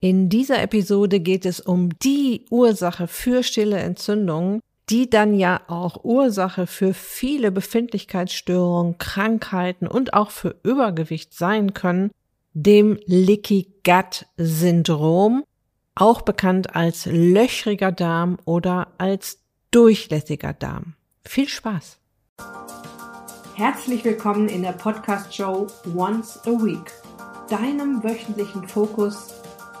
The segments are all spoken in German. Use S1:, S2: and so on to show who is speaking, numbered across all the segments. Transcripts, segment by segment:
S1: In dieser Episode geht es um die Ursache für stille Entzündungen, die dann ja auch Ursache für viele Befindlichkeitsstörungen, Krankheiten und auch für Übergewicht sein können, dem Leaky Gut Syndrom, auch bekannt als löchriger Darm oder als durchlässiger Darm. Viel Spaß!
S2: Herzlich willkommen in der Podcast Show Once a Week, deinem wöchentlichen Fokus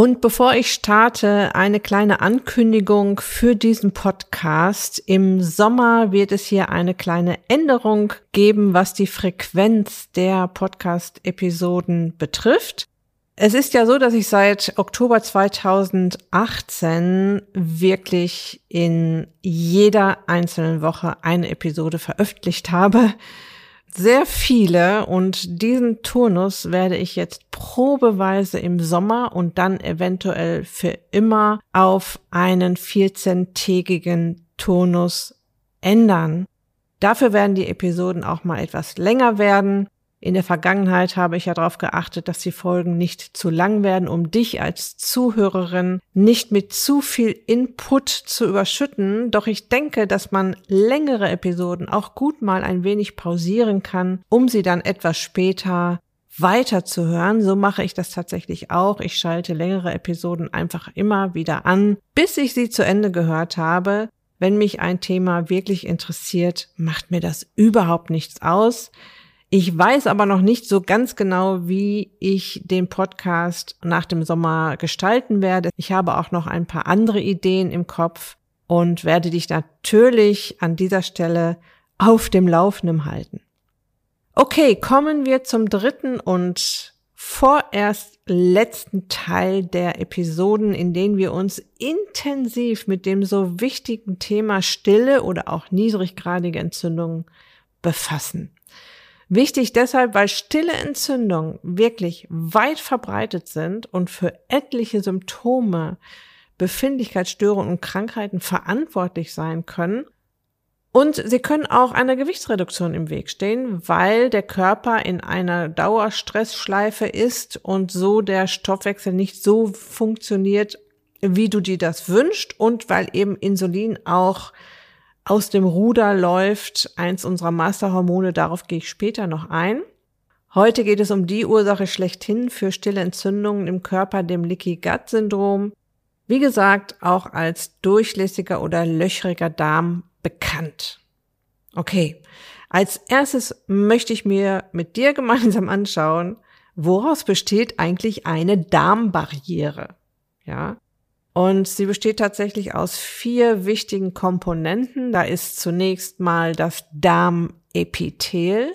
S1: Und bevor ich starte, eine kleine Ankündigung für diesen Podcast. Im Sommer wird es hier eine kleine Änderung geben, was die Frequenz der Podcast-Episoden betrifft. Es ist ja so, dass ich seit Oktober 2018 wirklich in jeder einzelnen Woche eine Episode veröffentlicht habe sehr viele und diesen Turnus werde ich jetzt probeweise im Sommer und dann eventuell für immer auf einen 14-tägigen Turnus ändern. Dafür werden die Episoden auch mal etwas länger werden. In der Vergangenheit habe ich ja darauf geachtet, dass die Folgen nicht zu lang werden, um dich als Zuhörerin nicht mit zu viel Input zu überschütten. Doch ich denke, dass man längere Episoden auch gut mal ein wenig pausieren kann, um sie dann etwas später weiterzuhören. So mache ich das tatsächlich auch. Ich schalte längere Episoden einfach immer wieder an, bis ich sie zu Ende gehört habe. Wenn mich ein Thema wirklich interessiert, macht mir das überhaupt nichts aus. Ich weiß aber noch nicht so ganz genau, wie ich den Podcast nach dem Sommer gestalten werde. Ich habe auch noch ein paar andere Ideen im Kopf und werde dich natürlich an dieser Stelle auf dem Laufenden halten. Okay, kommen wir zum dritten und vorerst letzten Teil der Episoden, in denen wir uns intensiv mit dem so wichtigen Thema Stille oder auch niedriggradige Entzündungen befassen. Wichtig deshalb, weil stille Entzündungen wirklich weit verbreitet sind und für etliche Symptome, Befindlichkeitsstörungen und Krankheiten verantwortlich sein können. Und sie können auch einer Gewichtsreduktion im Weg stehen, weil der Körper in einer Dauerstressschleife ist und so der Stoffwechsel nicht so funktioniert, wie du dir das wünschst und weil eben Insulin auch aus dem Ruder läuft, eins unserer Masterhormone, darauf gehe ich später noch ein. Heute geht es um die Ursache schlechthin für stille Entzündungen im Körper, dem Leaky Gut Syndrom. Wie gesagt, auch als durchlässiger oder löchriger Darm bekannt. Okay. Als erstes möchte ich mir mit dir gemeinsam anschauen, woraus besteht eigentlich eine Darmbarriere? Ja. Und sie besteht tatsächlich aus vier wichtigen Komponenten. Da ist zunächst mal das Darmepithel.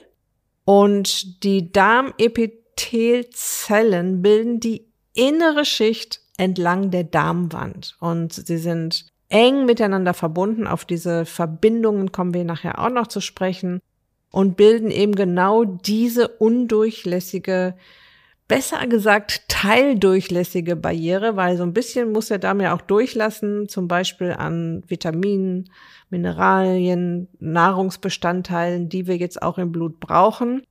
S1: Und die Darmepithelzellen bilden die innere Schicht entlang der Darmwand. Und sie sind eng miteinander verbunden. Auf diese Verbindungen kommen wir nachher auch noch zu sprechen. Und bilden eben genau diese undurchlässige besser gesagt teildurchlässige Barriere, weil so ein bisschen muss der Darm ja auch durchlassen, zum Beispiel an Vitaminen, Mineralien, Nahrungsbestandteilen, die wir jetzt auch im Blut brauchen.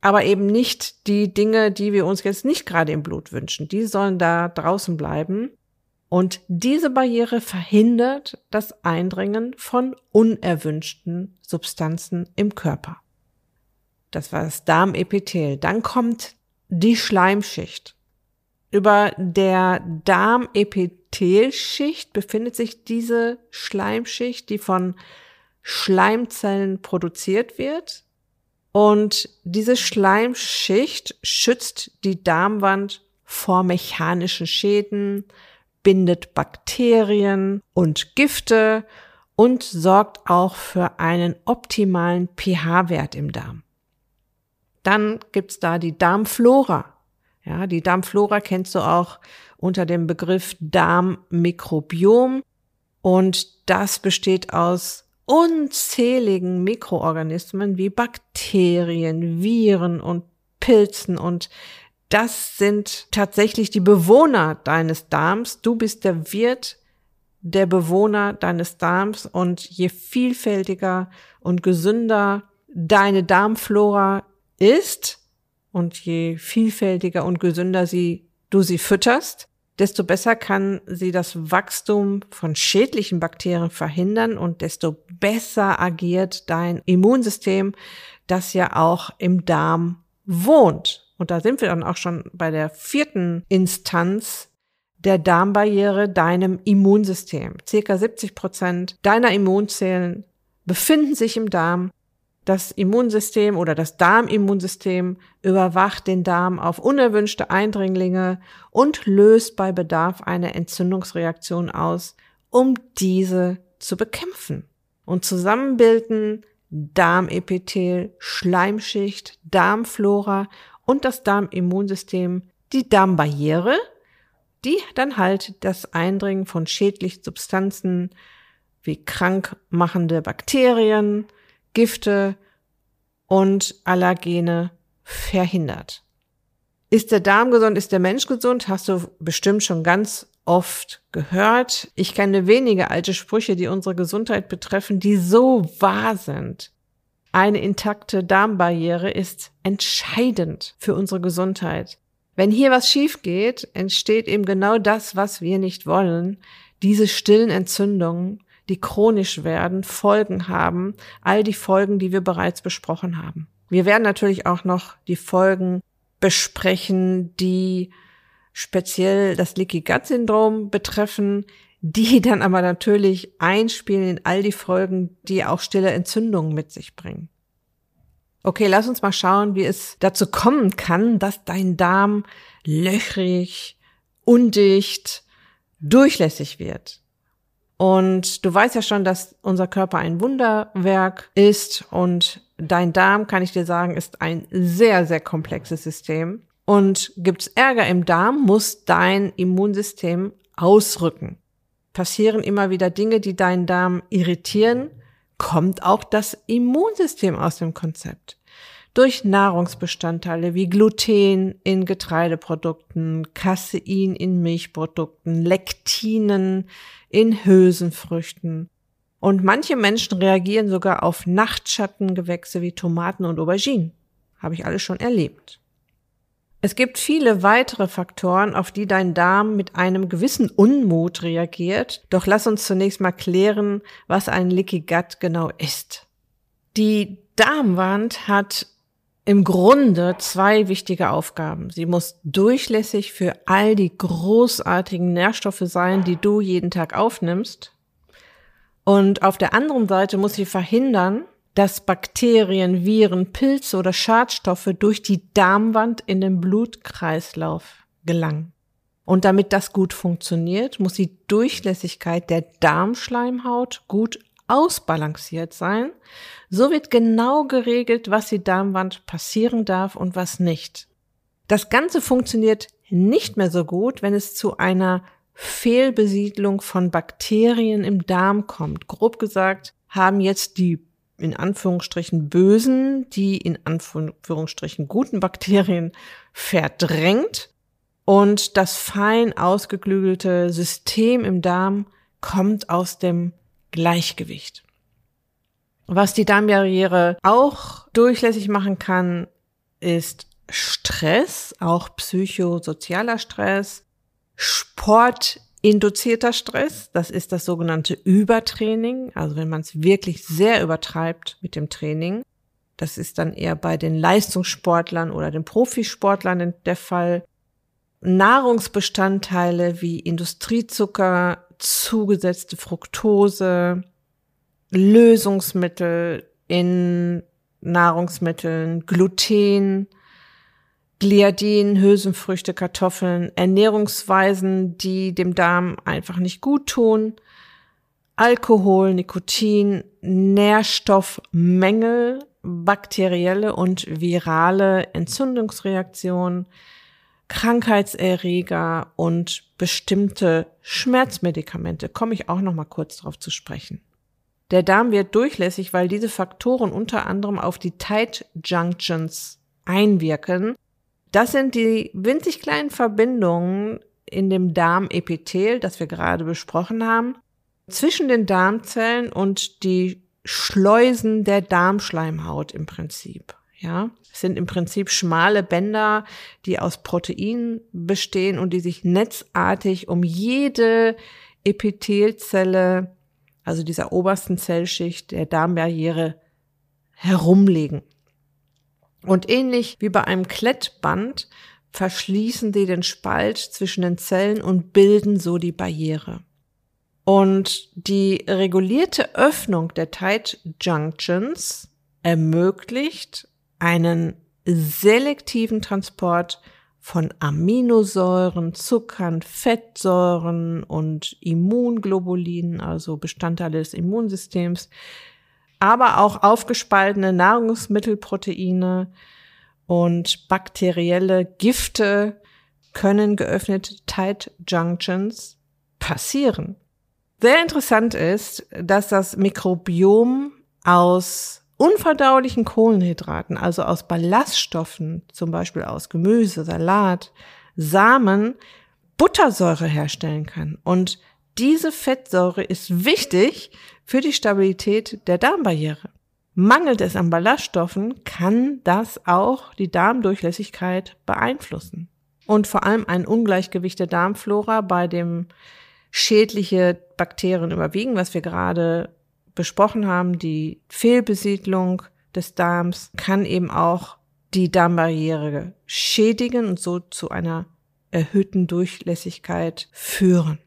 S1: Aber eben nicht die Dinge, die wir uns jetzt nicht gerade im Blut wünschen. Die sollen da draußen bleiben. Und diese Barriere verhindert das Eindringen von unerwünschten Substanzen im Körper. Das war das Darmepithel. Dann kommt die Schleimschicht. Über der Darmepithelschicht befindet sich diese Schleimschicht, die von Schleimzellen produziert wird. Und diese Schleimschicht schützt die Darmwand vor mechanischen Schäden, bindet Bakterien und Gifte und sorgt auch für einen optimalen pH-Wert im Darm. Dann gibt's da die Darmflora. Ja, die Darmflora kennst du auch unter dem Begriff Darmmikrobiom. Und das besteht aus unzähligen Mikroorganismen wie Bakterien, Viren und Pilzen und das sind tatsächlich die Bewohner deines Darms. Du bist der Wirt der Bewohner deines Darms und je vielfältiger und gesünder deine Darmflora ist und je vielfältiger und gesünder sie, du sie fütterst, desto besser kann sie das Wachstum von schädlichen Bakterien verhindern und desto besser agiert dein Immunsystem, das ja auch im Darm wohnt. Und da sind wir dann auch schon bei der vierten Instanz der Darmbarriere, deinem Immunsystem. Circa 70 Prozent deiner Immunzellen befinden sich im Darm. Das Immunsystem oder das Darmimmunsystem überwacht den Darm auf unerwünschte Eindringlinge und löst bei Bedarf eine Entzündungsreaktion aus, um diese zu bekämpfen. Und zusammen bilden Darmepithel, Schleimschicht, Darmflora und das Darmimmunsystem die Darmbarriere, die dann halt das Eindringen von schädlichen Substanzen wie krankmachende Bakterien, Gifte und Allergene verhindert. Ist der Darm gesund, ist der Mensch gesund? Hast du bestimmt schon ganz oft gehört. Ich kenne wenige alte Sprüche, die unsere Gesundheit betreffen, die so wahr sind. Eine intakte Darmbarriere ist entscheidend für unsere Gesundheit. Wenn hier was schief geht, entsteht eben genau das, was wir nicht wollen. Diese stillen Entzündungen, die chronisch werden, Folgen haben, all die Folgen, die wir bereits besprochen haben. Wir werden natürlich auch noch die Folgen besprechen, die speziell das Leaky Gut Syndrom betreffen, die dann aber natürlich einspielen in all die Folgen, die auch stille Entzündungen mit sich bringen. Okay, lass uns mal schauen, wie es dazu kommen kann, dass dein Darm löchrig, undicht, durchlässig wird. Und du weißt ja schon, dass unser Körper ein Wunderwerk ist und dein Darm, kann ich dir sagen, ist ein sehr, sehr komplexes System. Und gibt's Ärger im Darm, muss dein Immunsystem ausrücken. Passieren immer wieder Dinge, die deinen Darm irritieren, kommt auch das Immunsystem aus dem Konzept. Durch Nahrungsbestandteile wie Gluten in Getreideprodukten, Casein in Milchprodukten, Lektinen in Hülsenfrüchten. Und manche Menschen reagieren sogar auf Nachtschattengewächse wie Tomaten und Auberginen. Habe ich alles schon erlebt. Es gibt viele weitere Faktoren, auf die dein Darm mit einem gewissen Unmut reagiert. Doch lass uns zunächst mal klären, was ein Leaky Gut genau ist. Die Darmwand hat im Grunde zwei wichtige Aufgaben. Sie muss durchlässig für all die großartigen Nährstoffe sein, die du jeden Tag aufnimmst. Und auf der anderen Seite muss sie verhindern, dass Bakterien, Viren, Pilze oder Schadstoffe durch die Darmwand in den Blutkreislauf gelangen. Und damit das gut funktioniert, muss die Durchlässigkeit der Darmschleimhaut gut ausbalanciert sein. So wird genau geregelt, was die Darmwand passieren darf und was nicht. Das Ganze funktioniert nicht mehr so gut, wenn es zu einer Fehlbesiedlung von Bakterien im Darm kommt. Grob gesagt haben jetzt die in Anführungsstrichen bösen, die in Anführungsstrichen guten Bakterien verdrängt und das fein ausgeklügelte System im Darm kommt aus dem Gleichgewicht. Was die Darmbarriere auch durchlässig machen kann, ist Stress, auch psychosozialer Stress, Sport Induzierter Stress, das ist das sogenannte Übertraining, also wenn man es wirklich sehr übertreibt mit dem Training. Das ist dann eher bei den Leistungssportlern oder den Profisportlern der Fall. Nahrungsbestandteile wie Industriezucker, zugesetzte Fructose, Lösungsmittel in Nahrungsmitteln, Gluten, Gliadin, Hülsenfrüchte, Kartoffeln, Ernährungsweisen, die dem Darm einfach nicht gut tun, Alkohol, Nikotin, Nährstoffmängel, bakterielle und virale Entzündungsreaktionen, Krankheitserreger und bestimmte Schmerzmedikamente komme ich auch noch mal kurz darauf zu sprechen. Der Darm wird durchlässig, weil diese Faktoren unter anderem auf die Tight Junctions einwirken. Das sind die winzig kleinen Verbindungen in dem Darmepithel, das wir gerade besprochen haben, zwischen den Darmzellen und die Schleusen der Darmschleimhaut im Prinzip. Ja, es sind im Prinzip schmale Bänder, die aus Proteinen bestehen und die sich netzartig um jede Epithelzelle, also dieser obersten Zellschicht der Darmbarriere herumlegen. Und ähnlich wie bei einem Klettband verschließen sie den Spalt zwischen den Zellen und bilden so die Barriere. Und die regulierte Öffnung der Tight Junctions ermöglicht einen selektiven Transport von Aminosäuren, Zuckern, Fettsäuren und Immunglobulinen, also Bestandteile des Immunsystems, aber auch aufgespaltene Nahrungsmittelproteine und bakterielle Gifte können geöffnete Tight Junctions passieren. Sehr interessant ist, dass das Mikrobiom aus unverdaulichen Kohlenhydraten, also aus Ballaststoffen, zum Beispiel aus Gemüse, Salat, Samen, Buttersäure herstellen kann. Und diese Fettsäure ist wichtig für die Stabilität der Darmbarriere. Mangelt es an Ballaststoffen, kann das auch die Darmdurchlässigkeit beeinflussen. Und vor allem ein Ungleichgewicht der Darmflora, bei dem schädliche Bakterien überwiegen, was wir gerade besprochen haben, die Fehlbesiedlung des Darms kann eben auch die Darmbarriere schädigen und so zu einer erhöhten Durchlässigkeit führen.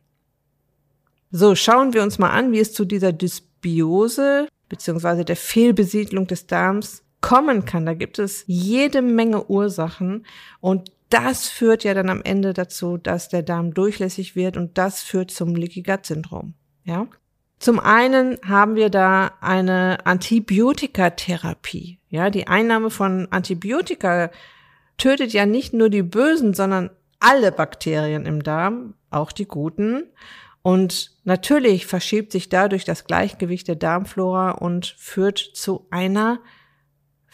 S1: So, schauen wir uns mal an, wie es zu dieser Dysbiose bzw. der Fehlbesiedlung des Darms kommen kann. Da gibt es jede Menge Ursachen und das führt ja dann am Ende dazu, dass der Darm durchlässig wird und das führt zum Leaky Gut Syndrom. Ja? Zum einen haben wir da eine Antibiotikatherapie. Ja, die Einnahme von Antibiotika tötet ja nicht nur die bösen, sondern alle Bakterien im Darm, auch die guten. Und natürlich verschiebt sich dadurch das Gleichgewicht der Darmflora und führt zu einer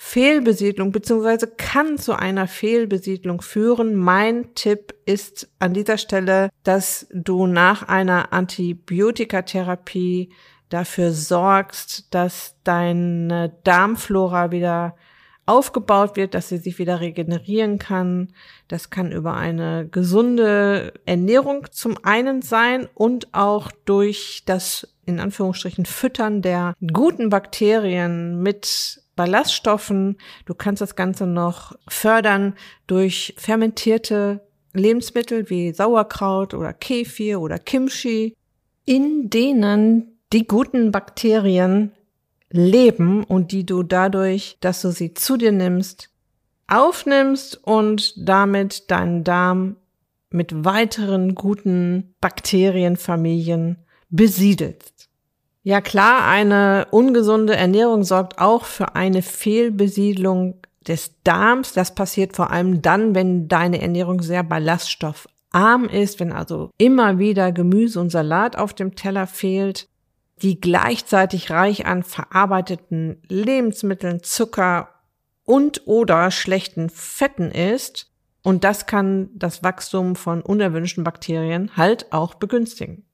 S1: Fehlbesiedlung beziehungsweise kann zu einer Fehlbesiedlung führen. Mein Tipp ist an dieser Stelle, dass du nach einer Antibiotikatherapie dafür sorgst, dass deine Darmflora wieder aufgebaut wird, dass sie sich wieder regenerieren kann. Das kann über eine gesunde Ernährung zum einen sein und auch durch das in Anführungsstrichen Füttern der guten Bakterien mit Ballaststoffen. Du kannst das Ganze noch fördern durch fermentierte Lebensmittel wie Sauerkraut oder Kefir oder Kimchi, in denen die guten Bakterien leben und die du dadurch, dass du sie zu dir nimmst, aufnimmst und damit deinen Darm mit weiteren guten Bakterienfamilien besiedelst. Ja klar, eine ungesunde Ernährung sorgt auch für eine Fehlbesiedlung des Darms. Das passiert vor allem dann, wenn deine Ernährung sehr ballaststoffarm ist, wenn also immer wieder Gemüse und Salat auf dem Teller fehlt, die gleichzeitig reich an verarbeiteten Lebensmitteln, Zucker und oder schlechten Fetten ist. Und das kann das Wachstum von unerwünschten Bakterien halt auch begünstigen.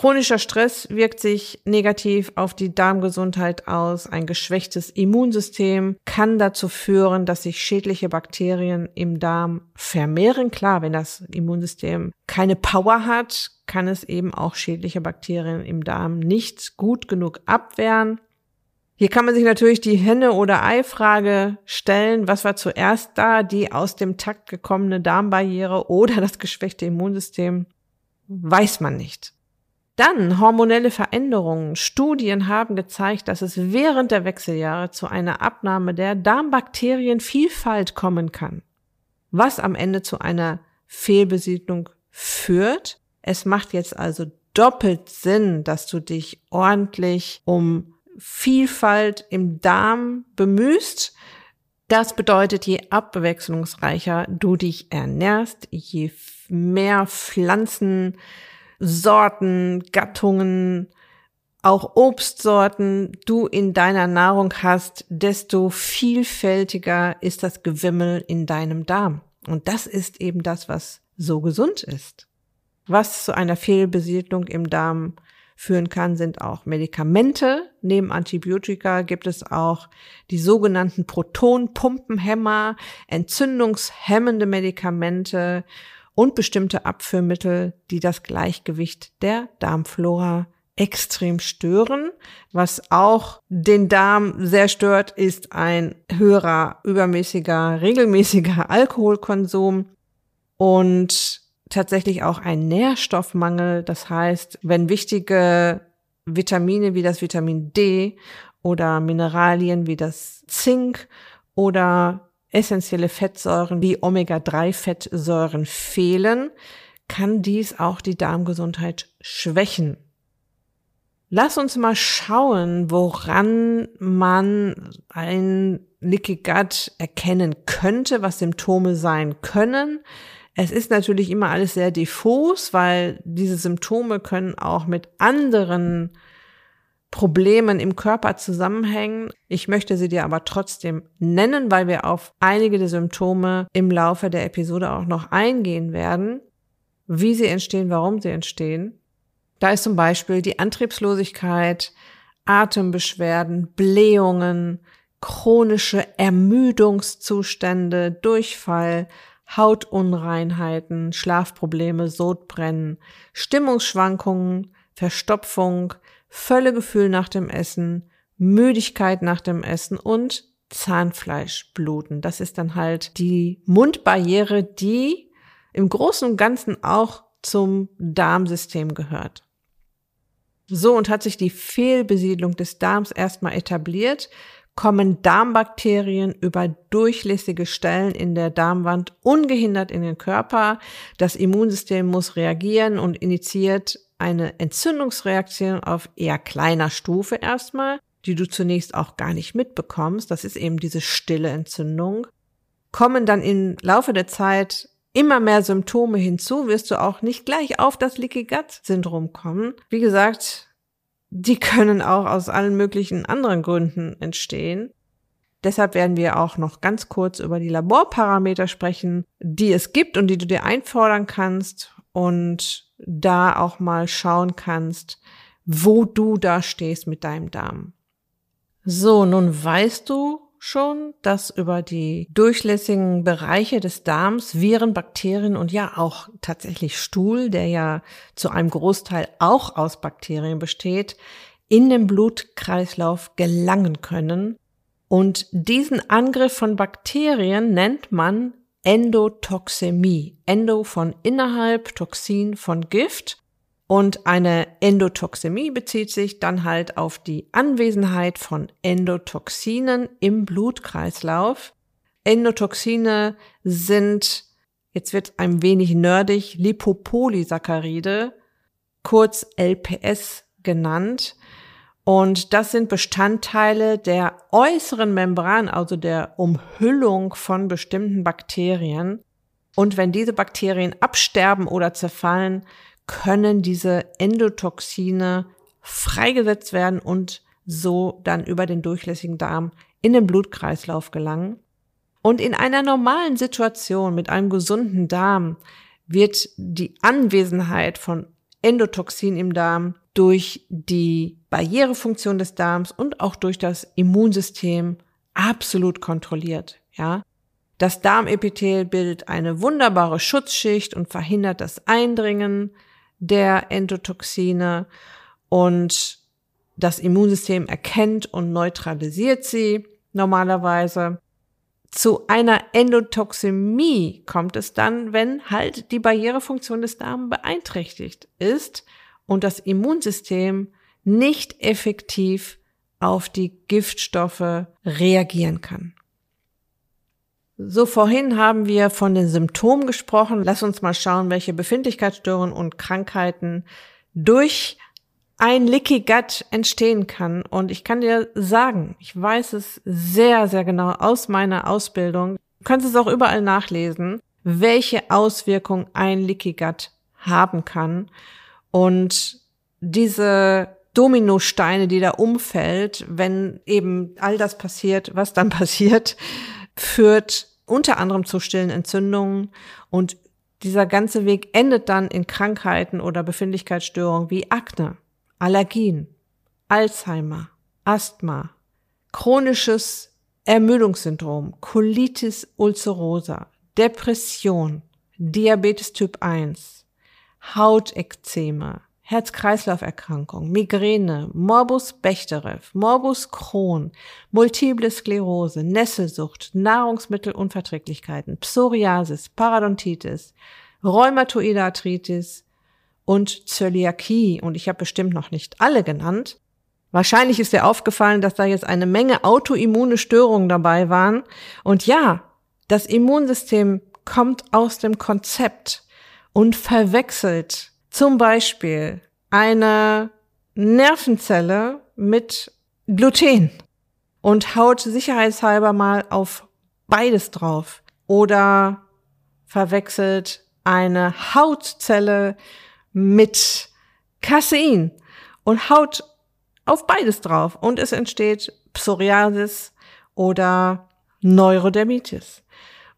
S1: Chronischer Stress wirkt sich negativ auf die Darmgesundheit aus. Ein geschwächtes Immunsystem kann dazu führen, dass sich schädliche Bakterien im Darm vermehren. Klar, wenn das Immunsystem keine Power hat, kann es eben auch schädliche Bakterien im Darm nicht gut genug abwehren. Hier kann man sich natürlich die Henne- oder Ei-Frage stellen. Was war zuerst da? Die aus dem Takt gekommene Darmbarriere oder das geschwächte Immunsystem? Weiß man nicht. Dann hormonelle Veränderungen. Studien haben gezeigt, dass es während der Wechseljahre zu einer Abnahme der Darmbakterienvielfalt kommen kann, was am Ende zu einer Fehlbesiedlung führt. Es macht jetzt also doppelt Sinn, dass du dich ordentlich um Vielfalt im Darm bemühst. Das bedeutet, je abwechslungsreicher du dich ernährst, je mehr Pflanzen Sorten, Gattungen auch Obstsorten du in deiner Nahrung hast, desto vielfältiger ist das Gewimmel in deinem Darm. Und das ist eben das, was so gesund ist. Was zu einer Fehlbesiedlung im Darm führen kann, sind auch Medikamente. Neben Antibiotika gibt es auch die sogenannten Protonpumpenhämmer, entzündungshemmende Medikamente und bestimmte Abführmittel, die das Gleichgewicht der Darmflora extrem stören. Was auch den Darm sehr stört, ist ein höherer, übermäßiger, regelmäßiger Alkoholkonsum und tatsächlich auch ein Nährstoffmangel. Das heißt, wenn wichtige Vitamine wie das Vitamin D oder Mineralien wie das Zink oder essentielle Fettsäuren wie Omega-3-Fettsäuren fehlen, kann dies auch die Darmgesundheit schwächen. Lass uns mal schauen, woran man ein Leaky Gut erkennen könnte, was Symptome sein können. Es ist natürlich immer alles sehr diffus, weil diese Symptome können auch mit anderen Problemen im Körper zusammenhängen. Ich möchte sie dir aber trotzdem nennen, weil wir auf einige der Symptome im Laufe der Episode auch noch eingehen werden, wie sie entstehen, warum sie entstehen. Da ist zum Beispiel die Antriebslosigkeit, Atembeschwerden, Blähungen, chronische Ermüdungszustände, Durchfall, Hautunreinheiten, Schlafprobleme, Sodbrennen, Stimmungsschwankungen, Verstopfung, Völlegefühl nach dem Essen, Müdigkeit nach dem Essen und Zahnfleischbluten. Das ist dann halt die Mundbarriere, die im Großen und Ganzen auch zum Darmsystem gehört. So und hat sich die Fehlbesiedlung des Darms erstmal etabliert, kommen Darmbakterien über durchlässige Stellen in der Darmwand ungehindert in den Körper. Das Immunsystem muss reagieren und initiiert eine Entzündungsreaktion auf eher kleiner Stufe erstmal, die du zunächst auch gar nicht mitbekommst. Das ist eben diese stille Entzündung. Kommen dann im Laufe der Zeit immer mehr Symptome hinzu, wirst du auch nicht gleich auf das Leaky Gut Syndrom kommen. Wie gesagt, die können auch aus allen möglichen anderen Gründen entstehen. Deshalb werden wir auch noch ganz kurz über die Laborparameter sprechen, die es gibt und die du dir einfordern kannst und da auch mal schauen kannst, wo du da stehst mit deinem Darm. So, nun weißt du, schon, dass über die durchlässigen Bereiche des Darms Viren, Bakterien und ja auch tatsächlich Stuhl, der ja zu einem Großteil auch aus Bakterien besteht, in den Blutkreislauf gelangen können. Und diesen Angriff von Bakterien nennt man Endotoxemie. Endo von innerhalb, Toxin von Gift. Und eine Endotoxemie bezieht sich dann halt auf die Anwesenheit von Endotoxinen im Blutkreislauf. Endotoxine sind, jetzt wird ein wenig nerdig, Lipopolysaccharide, kurz LPS genannt. Und das sind Bestandteile der äußeren Membran, also der Umhüllung von bestimmten Bakterien. Und wenn diese Bakterien absterben oder zerfallen, können diese Endotoxine freigesetzt werden und so dann über den durchlässigen Darm in den Blutkreislauf gelangen. Und in einer normalen Situation mit einem gesunden Darm wird die Anwesenheit von Endotoxin im Darm durch die Barrierefunktion des Darms und auch durch das Immunsystem absolut kontrolliert, ja. Das Darmepithel bildet eine wunderbare Schutzschicht und verhindert das Eindringen der Endotoxine und das Immunsystem erkennt und neutralisiert sie normalerweise. Zu einer Endotoxemie kommt es dann, wenn halt die Barrierefunktion des Darms beeinträchtigt ist und das Immunsystem nicht effektiv auf die Giftstoffe reagieren kann. So vorhin haben wir von den Symptomen gesprochen. Lass uns mal schauen, welche Befindlichkeitsstörungen und Krankheiten durch ein Leaky Gut entstehen kann. Und ich kann dir sagen, ich weiß es sehr, sehr genau aus meiner Ausbildung. Du kannst es auch überall nachlesen, welche Auswirkungen ein Leaky Gut haben kann. Und diese Dominosteine, die da umfällt, wenn eben all das passiert, was dann passiert, führt unter anderem zu stillen Entzündungen. Und dieser ganze Weg endet dann in Krankheiten oder Befindlichkeitsstörungen wie Akne, Allergien, Alzheimer, Asthma, chronisches Ermüdungssyndrom, Colitis ulcerosa, Depression, Diabetes Typ 1, Hautekzeme, Herz-Kreislauf-Erkrankung, Migräne, Morbus Bechterew, Morbus Crohn, Multiple Sklerose, Nesselsucht, Nahrungsmittelunverträglichkeiten, Psoriasis, Parodontitis, Rheumatoide Arthritis und Zöliakie. Und ich habe bestimmt noch nicht alle genannt. Wahrscheinlich ist dir aufgefallen, dass da jetzt eine Menge autoimmune Störungen dabei waren. Und ja, das Immunsystem kommt aus dem Konzept und verwechselt zum Beispiel eine Nervenzelle mit Gluten und haut sicherheitshalber mal auf beides drauf oder verwechselt eine Hautzelle mit Casein und haut auf beides drauf und es entsteht Psoriasis oder Neurodermitis.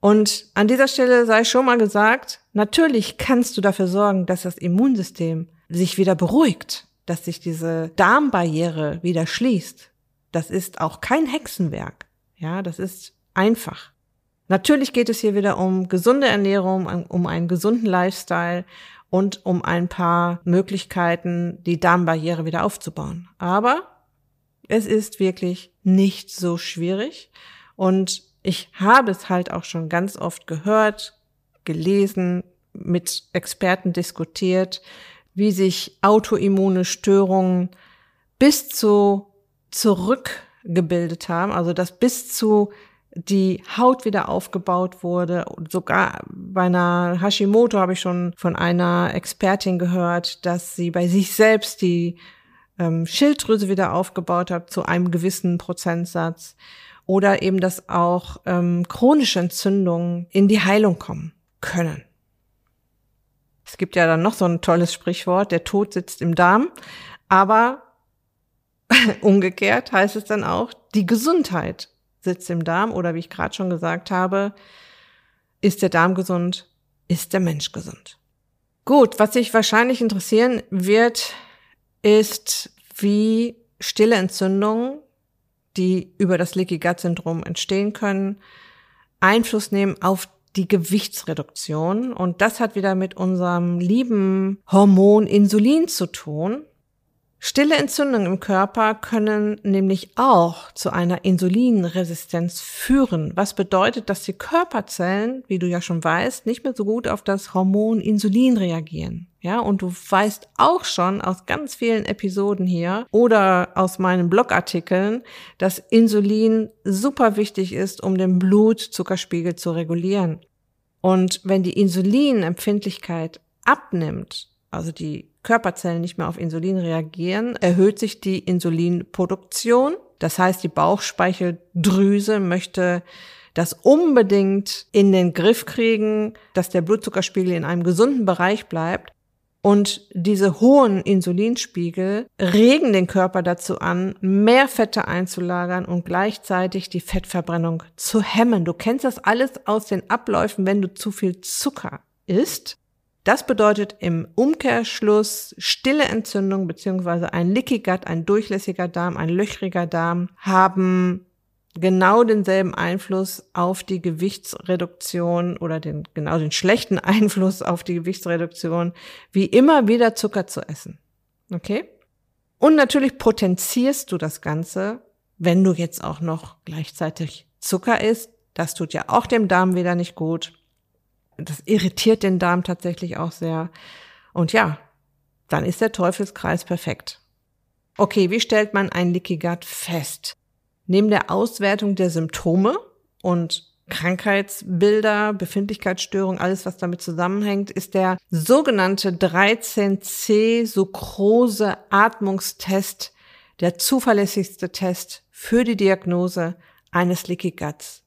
S1: Und an dieser Stelle sei schon mal gesagt, natürlich kannst du dafür sorgen, dass das Immunsystem sich wieder beruhigt, dass sich diese Darmbarriere wieder schließt. Das ist auch kein Hexenwerk. Ja, das ist einfach. Natürlich geht es hier wieder um gesunde Ernährung, um einen gesunden Lifestyle und um ein paar Möglichkeiten, die Darmbarriere wieder aufzubauen. Aber es ist wirklich nicht so schwierig und ich habe es halt auch schon ganz oft gehört, gelesen, mit Experten diskutiert, wie sich autoimmune Störungen bis zu zurückgebildet haben, also dass bis zu die Haut wieder aufgebaut wurde. Sogar bei einer Hashimoto habe ich schon von einer Expertin gehört, dass sie bei sich selbst die ähm, Schilddrüse wieder aufgebaut hat zu einem gewissen Prozentsatz oder eben, dass auch ähm, chronische Entzündungen in die Heilung kommen können. Es gibt ja dann noch so ein tolles Sprichwort, der Tod sitzt im Darm, aber umgekehrt heißt es dann auch, die Gesundheit sitzt im Darm oder wie ich gerade schon gesagt habe, ist der Darm gesund, ist der Mensch gesund. Gut, was sich wahrscheinlich interessieren wird, ist, wie stille Entzündungen die über das Leaky Gut Syndrom entstehen können, Einfluss nehmen auf die Gewichtsreduktion. Und das hat wieder mit unserem lieben Hormon Insulin zu tun. Stille Entzündungen im Körper können nämlich auch zu einer Insulinresistenz führen, was bedeutet, dass die Körperzellen, wie du ja schon weißt, nicht mehr so gut auf das Hormon Insulin reagieren. Ja, und du weißt auch schon aus ganz vielen Episoden hier oder aus meinen Blogartikeln, dass Insulin super wichtig ist, um den Blutzuckerspiegel zu regulieren. Und wenn die Insulinempfindlichkeit abnimmt, also die Körperzellen nicht mehr auf Insulin reagieren, erhöht sich die Insulinproduktion. Das heißt, die Bauchspeicheldrüse möchte das unbedingt in den Griff kriegen, dass der Blutzuckerspiegel in einem gesunden Bereich bleibt. Und diese hohen Insulinspiegel regen den Körper dazu an, mehr Fette einzulagern und gleichzeitig die Fettverbrennung zu hemmen. Du kennst das alles aus den Abläufen, wenn du zu viel Zucker isst. Das bedeutet im Umkehrschluss stille Entzündung beziehungsweise ein Leaky Gut, ein durchlässiger Darm, ein löchriger Darm haben genau denselben Einfluss auf die Gewichtsreduktion oder den genau den schlechten Einfluss auf die Gewichtsreduktion, wie immer wieder Zucker zu essen. Okay? Und natürlich potenzierst du das Ganze, wenn du jetzt auch noch gleichzeitig Zucker isst. Das tut ja auch dem Darm wieder nicht gut das irritiert den Darm tatsächlich auch sehr. Und ja, dann ist der Teufelskreis perfekt. Okay, wie stellt man ein Leaky Gut fest? Neben der Auswertung der Symptome und Krankheitsbilder, Befindlichkeitsstörung, alles was damit zusammenhängt, ist der sogenannte 13C Sucrose Atmungstest der zuverlässigste Test für die Diagnose eines Leaky Guts.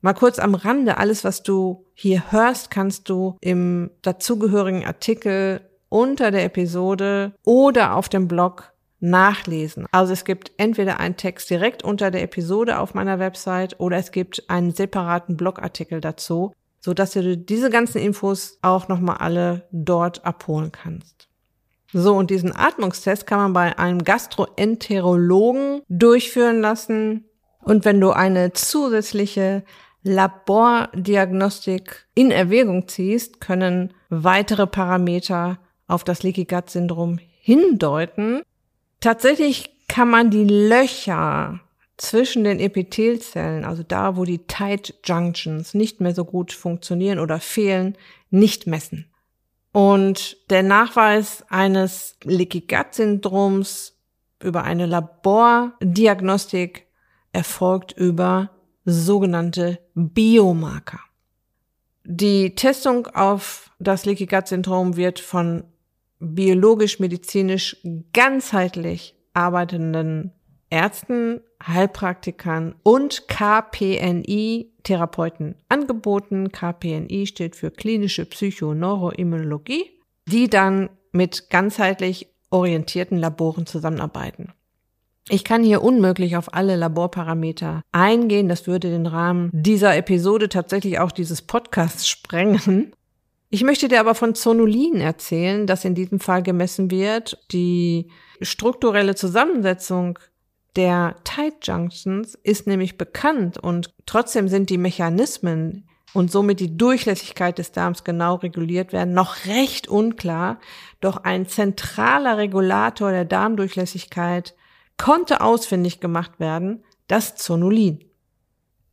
S1: Mal kurz am Rande, alles, was du hier hörst, kannst du im dazugehörigen Artikel unter der Episode oder auf dem Blog nachlesen. Also es gibt entweder einen Text direkt unter der Episode auf meiner Website oder es gibt einen separaten Blogartikel dazu, so dass du diese ganzen Infos auch nochmal alle dort abholen kannst. So, und diesen Atmungstest kann man bei einem Gastroenterologen durchführen lassen. Und wenn du eine zusätzliche Labordiagnostik in Erwägung ziehst, können weitere Parameter auf das Leaky Gut Syndrom hindeuten. Tatsächlich kann man die Löcher zwischen den Epithelzellen, also da, wo die Tight Junctions nicht mehr so gut funktionieren oder fehlen, nicht messen. Und der Nachweis eines Leaky Gut Syndroms über eine Labordiagnostik erfolgt über sogenannte Biomarker. Die Testung auf das Leaky Gut Syndrom wird von biologisch-medizinisch ganzheitlich arbeitenden Ärzten, Heilpraktikern und KPNI-Therapeuten angeboten. KPNI steht für klinische Psychoneuroimmunologie, die dann mit ganzheitlich orientierten Laboren zusammenarbeiten. Ich kann hier unmöglich auf alle Laborparameter eingehen. Das würde den Rahmen dieser Episode tatsächlich auch dieses Podcasts sprengen. Ich möchte dir aber von Zonulin erzählen, das in diesem Fall gemessen wird. Die strukturelle Zusammensetzung der Tight Junctions ist nämlich bekannt und trotzdem sind die Mechanismen und somit die Durchlässigkeit des Darms genau reguliert werden, noch recht unklar. Doch ein zentraler Regulator der Darmdurchlässigkeit konnte ausfindig gemacht werden, das Zonulin.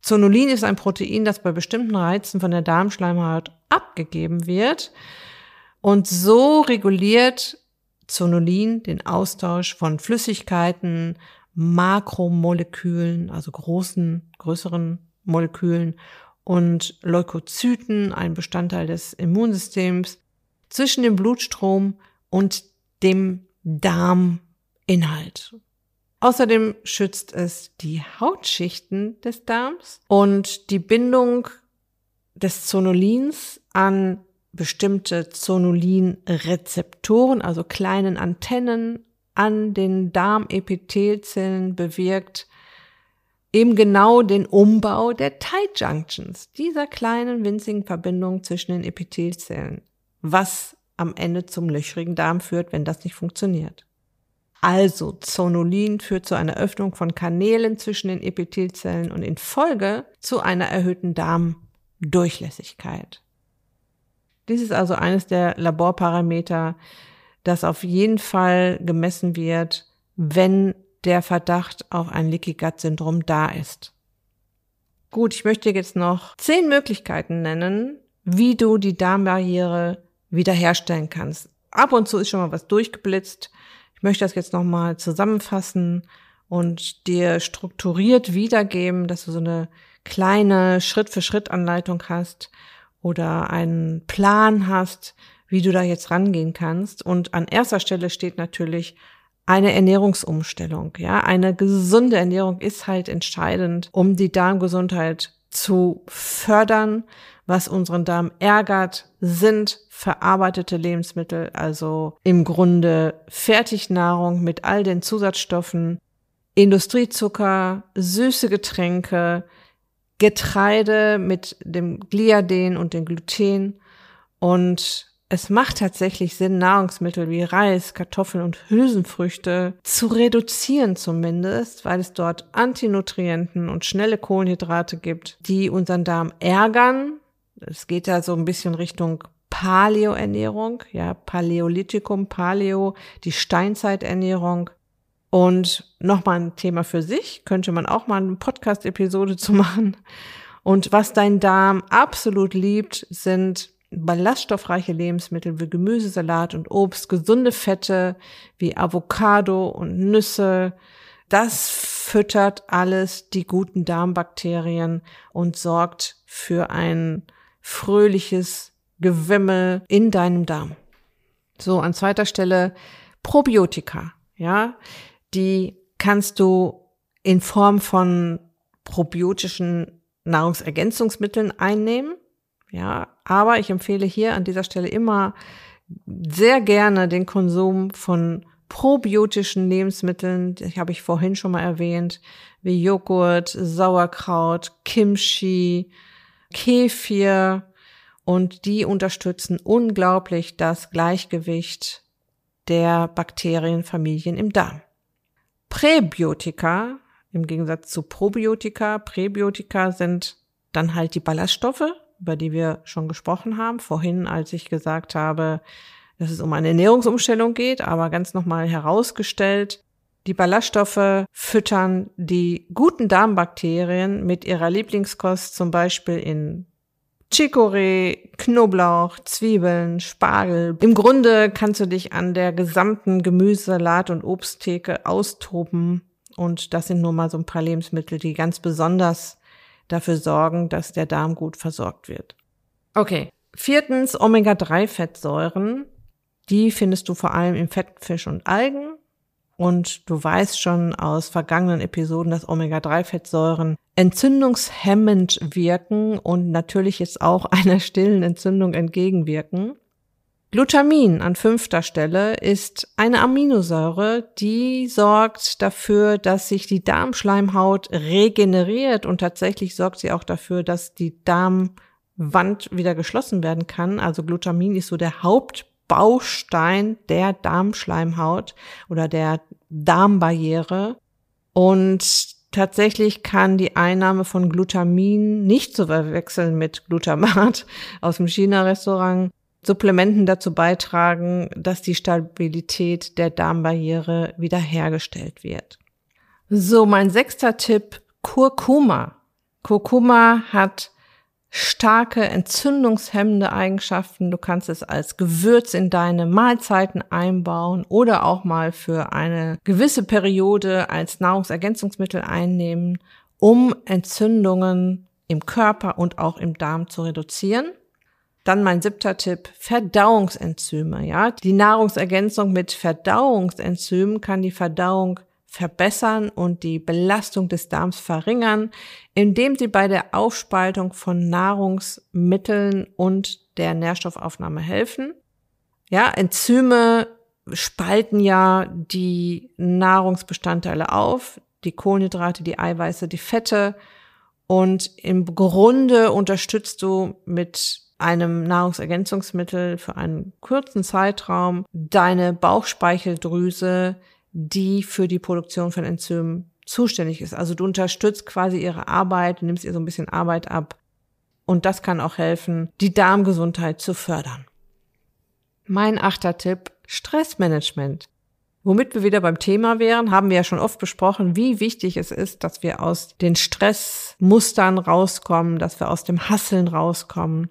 S1: Zonulin ist ein Protein, das bei bestimmten Reizen von der Darmschleimhaut abgegeben wird und so reguliert Zonulin den Austausch von Flüssigkeiten, Makromolekülen, also großen, größeren Molekülen und Leukozyten, ein Bestandteil des Immunsystems, zwischen dem Blutstrom und dem Darminhalt. Außerdem schützt es die Hautschichten des Darms und die Bindung des Zonulins an bestimmte Zonulinrezeptoren, also kleinen Antennen an den Darmepithelzellen bewirkt eben genau den Umbau der Tight Junctions, dieser kleinen winzigen Verbindung zwischen den Epithelzellen, was am Ende zum löchrigen Darm führt, wenn das nicht funktioniert. Also Zonulin führt zu einer Öffnung von Kanälen zwischen den Epithelzellen und in Folge zu einer erhöhten Darmdurchlässigkeit. Dies ist also eines der Laborparameter, das auf jeden Fall gemessen wird, wenn der Verdacht auf ein Leaky Gut Syndrom da ist. Gut, ich möchte jetzt noch zehn Möglichkeiten nennen, wie du die Darmbarriere wiederherstellen kannst. Ab und zu ist schon mal was durchgeblitzt. Ich möchte das jetzt nochmal zusammenfassen und dir strukturiert wiedergeben, dass du so eine kleine Schritt-für-Schritt-Anleitung hast oder einen Plan hast, wie du da jetzt rangehen kannst. Und an erster Stelle steht natürlich eine Ernährungsumstellung. Ja, eine gesunde Ernährung ist halt entscheidend, um die Darmgesundheit zu fördern. Was unseren Darm ärgert, sind verarbeitete Lebensmittel, also im Grunde Fertignahrung mit all den Zusatzstoffen, Industriezucker, süße Getränke, Getreide mit dem Gliaden und dem Gluten und es macht tatsächlich Sinn, Nahrungsmittel wie Reis, Kartoffeln und Hülsenfrüchte zu reduzieren zumindest, weil es dort Antinutrienten und schnelle Kohlenhydrate gibt, die unseren Darm ärgern. Es geht da so ein bisschen Richtung Paleo-Ernährung, ja, Paläolithikum, Paleo, die Steinzeiternährung. Und nochmal ein Thema für sich, könnte man auch mal eine Podcast-Episode zu machen. Und was dein Darm absolut liebt, sind ballaststoffreiche Lebensmittel wie Gemüse, Salat und Obst, gesunde Fette wie Avocado und Nüsse. Das füttert alles die guten Darmbakterien und sorgt für ein fröhliches Gewimmel in deinem Darm. So, an zweiter Stelle Probiotika, ja, die kannst du in Form von probiotischen Nahrungsergänzungsmitteln einnehmen. Ja, aber ich empfehle hier an dieser Stelle immer sehr gerne den Konsum von probiotischen Lebensmitteln, die habe ich vorhin schon mal erwähnt, wie Joghurt, Sauerkraut, Kimchi, Kefir und die unterstützen unglaublich das Gleichgewicht der Bakterienfamilien im Darm. Präbiotika, im Gegensatz zu Probiotika, Präbiotika sind dann halt die Ballaststoffe, über die wir schon gesprochen haben, vorhin, als ich gesagt habe, dass es um eine Ernährungsumstellung geht, aber ganz nochmal herausgestellt, die Ballaststoffe füttern die guten Darmbakterien mit ihrer Lieblingskost, zum Beispiel in Chicorée, Knoblauch, Zwiebeln, Spargel. Im Grunde kannst du dich an der gesamten Gemüse-, Salat- und Obsttheke austoben. Und das sind nur mal so ein paar Lebensmittel, die ganz besonders dafür sorgen, dass der Darm gut versorgt wird. Okay. Viertens, Omega-3-Fettsäuren. Die findest du vor allem im Fettfisch und Algen. Und du weißt schon aus vergangenen Episoden, dass Omega-3-Fettsäuren entzündungshemmend wirken und natürlich jetzt auch einer stillen Entzündung entgegenwirken. Glutamin an fünfter Stelle ist eine Aminosäure, die sorgt dafür, dass sich die Darmschleimhaut regeneriert und tatsächlich sorgt sie auch dafür, dass die Darmwand wieder geschlossen werden kann. Also Glutamin ist so der Haupt Baustein der Darmschleimhaut oder der Darmbarriere. Und tatsächlich kann die Einnahme von Glutamin nicht zu verwechseln mit Glutamat aus dem China-Restaurant. Supplementen dazu beitragen, dass die Stabilität der Darmbarriere wiederhergestellt wird. So, mein sechster Tipp, Kurkuma. Kurkuma hat starke entzündungshemmende Eigenschaften. Du kannst es als Gewürz in deine Mahlzeiten einbauen oder auch mal für eine gewisse Periode als Nahrungsergänzungsmittel einnehmen, um Entzündungen im Körper und auch im Darm zu reduzieren. Dann mein siebter Tipp, Verdauungsenzyme, ja. Die Nahrungsergänzung mit Verdauungsenzymen kann die Verdauung verbessern und die Belastung des Darms verringern, indem sie bei der Aufspaltung von Nahrungsmitteln und der Nährstoffaufnahme helfen. Ja, Enzyme spalten ja die Nahrungsbestandteile auf, die Kohlenhydrate, die Eiweiße, die Fette und im Grunde unterstützt du mit einem Nahrungsergänzungsmittel für einen kurzen Zeitraum deine Bauchspeicheldrüse die für die Produktion von Enzymen zuständig ist. Also du unterstützt quasi ihre Arbeit, nimmst ihr so ein bisschen Arbeit ab. Und das kann auch helfen, die Darmgesundheit zu fördern. Mein achter Tipp, Stressmanagement. Womit wir wieder beim Thema wären, haben wir ja schon oft besprochen, wie wichtig es ist, dass wir aus den Stressmustern rauskommen, dass wir aus dem Hasseln rauskommen,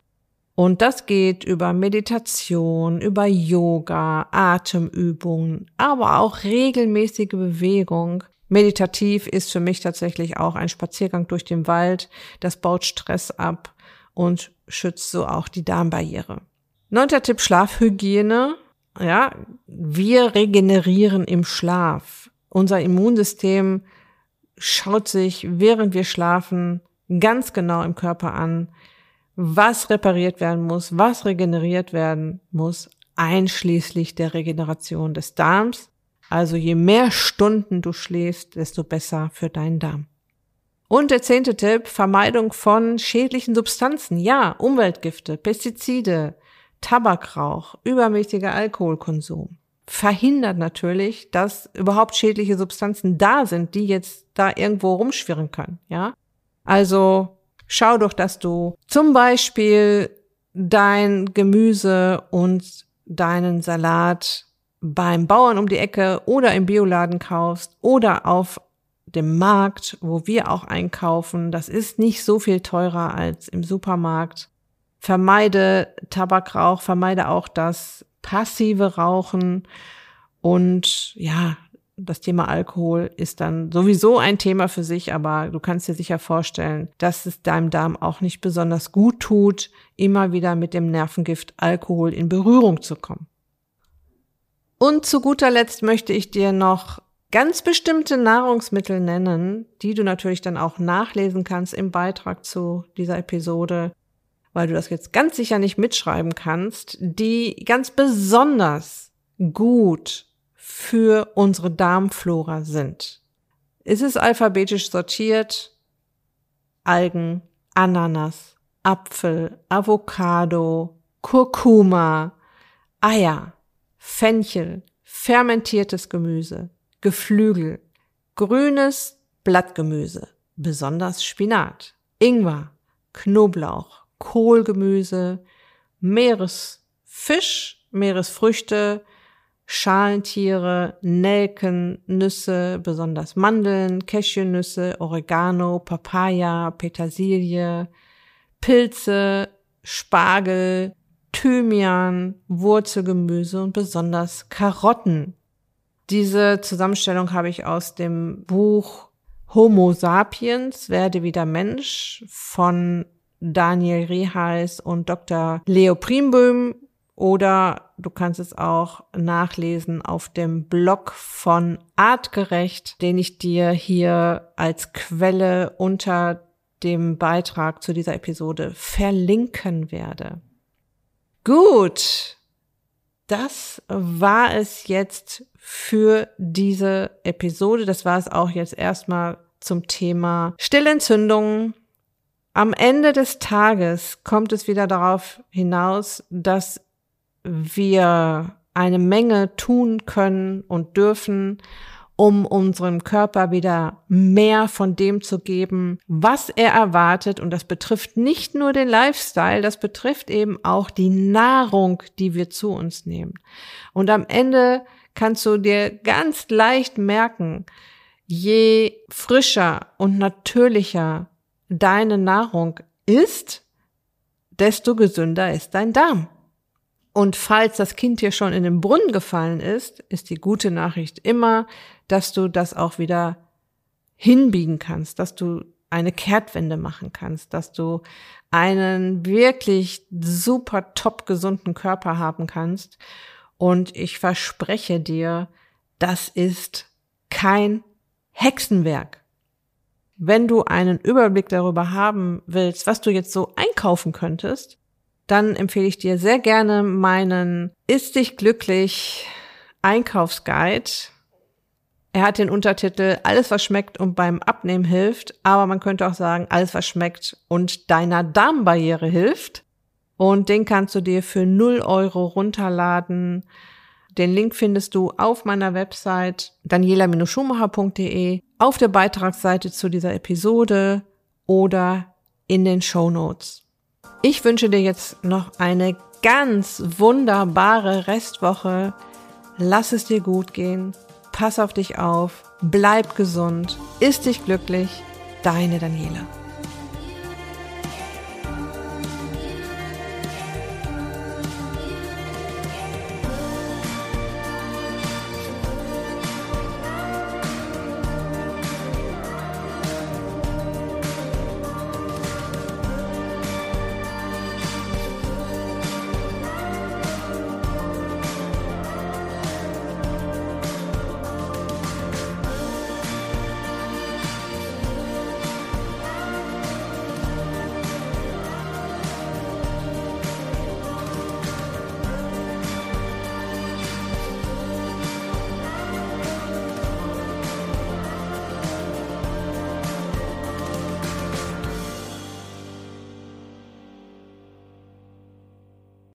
S1: und das geht über Meditation, über Yoga, Atemübungen, aber auch regelmäßige Bewegung. Meditativ ist für mich tatsächlich auch ein Spaziergang durch den Wald. Das baut Stress ab und schützt so auch die Darmbarriere. Neunter Tipp Schlafhygiene. Ja, wir regenerieren im Schlaf. Unser Immunsystem schaut sich, während wir schlafen, ganz genau im Körper an, was repariert werden muss, was regeneriert werden muss, einschließlich der Regeneration des Darms. Also je mehr Stunden du schläfst, desto besser für deinen Darm. Und der zehnte Tipp, Vermeidung von schädlichen Substanzen. Ja, Umweltgifte, Pestizide, Tabakrauch, übermäßiger Alkoholkonsum. Verhindert natürlich, dass überhaupt schädliche Substanzen da sind, die jetzt da irgendwo rumschwirren können. Ja, also Schau doch, dass du zum Beispiel dein Gemüse und deinen Salat beim Bauern um die Ecke oder im Bioladen kaufst oder auf dem Markt, wo wir auch einkaufen. Das ist nicht so viel teurer als im Supermarkt. Vermeide Tabakrauch, vermeide auch das passive Rauchen und ja, das Thema Alkohol ist dann sowieso ein Thema für sich, aber du kannst dir sicher vorstellen, dass es deinem Darm auch nicht besonders gut tut, immer wieder mit dem Nervengift Alkohol in Berührung zu kommen. Und zu guter Letzt möchte ich dir noch ganz bestimmte Nahrungsmittel nennen, die du natürlich dann auch nachlesen kannst im Beitrag zu dieser Episode, weil du das jetzt ganz sicher nicht mitschreiben kannst, die ganz besonders gut für unsere Darmflora sind. Es ist alphabetisch sortiert. Algen, Ananas, Apfel, Avocado, Kurkuma, Eier, Fenchel, fermentiertes Gemüse, Geflügel, grünes Blattgemüse, besonders Spinat, Ingwer, Knoblauch, Kohlgemüse, Meeresfisch, Meeresfrüchte, Schalentiere, Nelken, Nüsse, besonders Mandeln, Cashewnüsse, Oregano, Papaya, Petersilie, Pilze, Spargel, Thymian, Wurzelgemüse und besonders Karotten. Diese Zusammenstellung habe ich aus dem Buch Homo sapiens, werde wieder Mensch von Daniel Reheis und Dr. Leo Primböhm oder du kannst es auch nachlesen auf dem Blog von Artgerecht, den ich dir hier als Quelle unter dem Beitrag zu dieser Episode verlinken werde. Gut, das war es jetzt für diese Episode. Das war es auch jetzt erstmal zum Thema Stillentzündungen. Am Ende des Tages kommt es wieder darauf hinaus, dass wir eine Menge tun können und dürfen, um unserem Körper wieder mehr von dem zu geben, was er erwartet. Und das betrifft nicht nur den Lifestyle, das betrifft eben auch die Nahrung, die wir zu uns nehmen. Und am Ende kannst du dir ganz leicht merken, je frischer und natürlicher deine Nahrung ist, desto gesünder ist dein Darm. Und falls das Kind hier schon in den Brunnen gefallen ist, ist die gute Nachricht immer, dass du das auch wieder hinbiegen kannst, dass du eine Kehrtwende machen kannst, dass du einen wirklich super top gesunden Körper haben kannst. Und ich verspreche dir, das ist kein Hexenwerk. Wenn du einen Überblick darüber haben willst, was du jetzt so einkaufen könntest, dann empfehle ich dir sehr gerne meinen Ist dich glücklich Einkaufsguide. Er hat den Untertitel Alles, was schmeckt und beim Abnehmen hilft, aber man könnte auch sagen, alles, was schmeckt und deiner Darmbarriere hilft. Und den kannst du dir für 0 Euro runterladen. Den Link findest du auf meiner Website daniela-schumacher.de, auf der Beitragsseite zu dieser Episode oder in den Show Notes. Ich wünsche dir jetzt noch eine ganz wunderbare Restwoche. Lass es dir gut gehen. Pass auf dich auf. Bleib gesund. Ist dich glücklich. Deine Daniela.